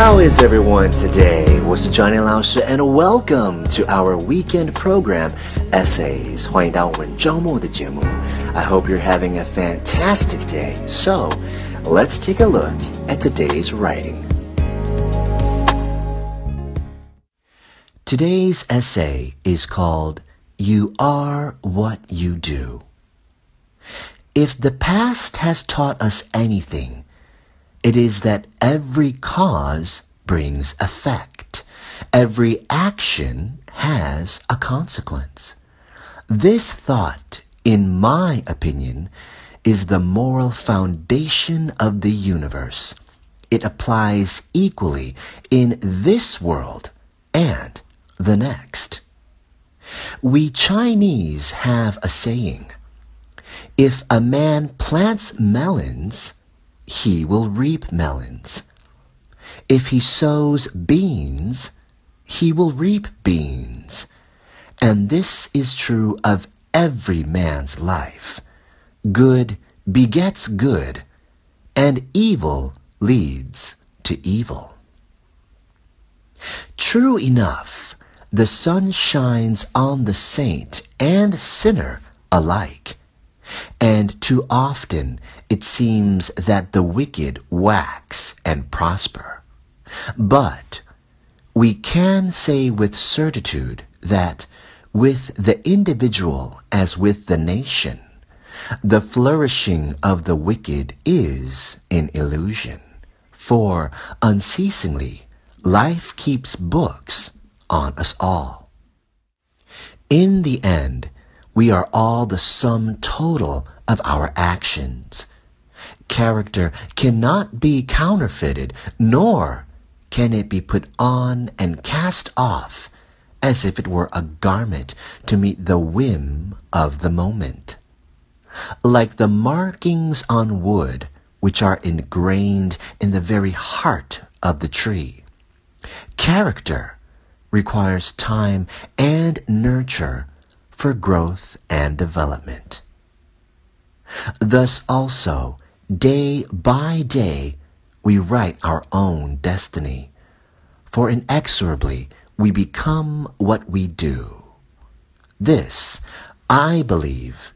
How is everyone today? 我是 Johnny 老师 and welcome to our weekend program Essays. 欢迎到我们周末的节目。I hope you're having a fantastic day. So, let's take a look at today's writing. Today's essay is called You Are What You Do. If the past has taught us anything, it is that every cause brings effect. Every action has a consequence. This thought, in my opinion, is the moral foundation of the universe. It applies equally in this world and the next. We Chinese have a saying, if a man plants melons, he will reap melons. If he sows beans, he will reap beans. And this is true of every man's life. Good begets good, and evil leads to evil. True enough, the sun shines on the saint and sinner alike. And too often it seems that the wicked wax and prosper. But we can say with certitude that with the individual as with the nation, the flourishing of the wicked is an illusion. For unceasingly life keeps books on us all. In the end, we are all the sum total of our actions. Character cannot be counterfeited, nor can it be put on and cast off as if it were a garment to meet the whim of the moment. Like the markings on wood, which are ingrained in the very heart of the tree. Character requires time and nurture for growth and development. Thus also, day by day, we write our own destiny, for inexorably we become what we do. This, I believe,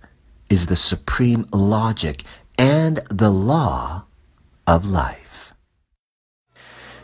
is the supreme logic and the law of life.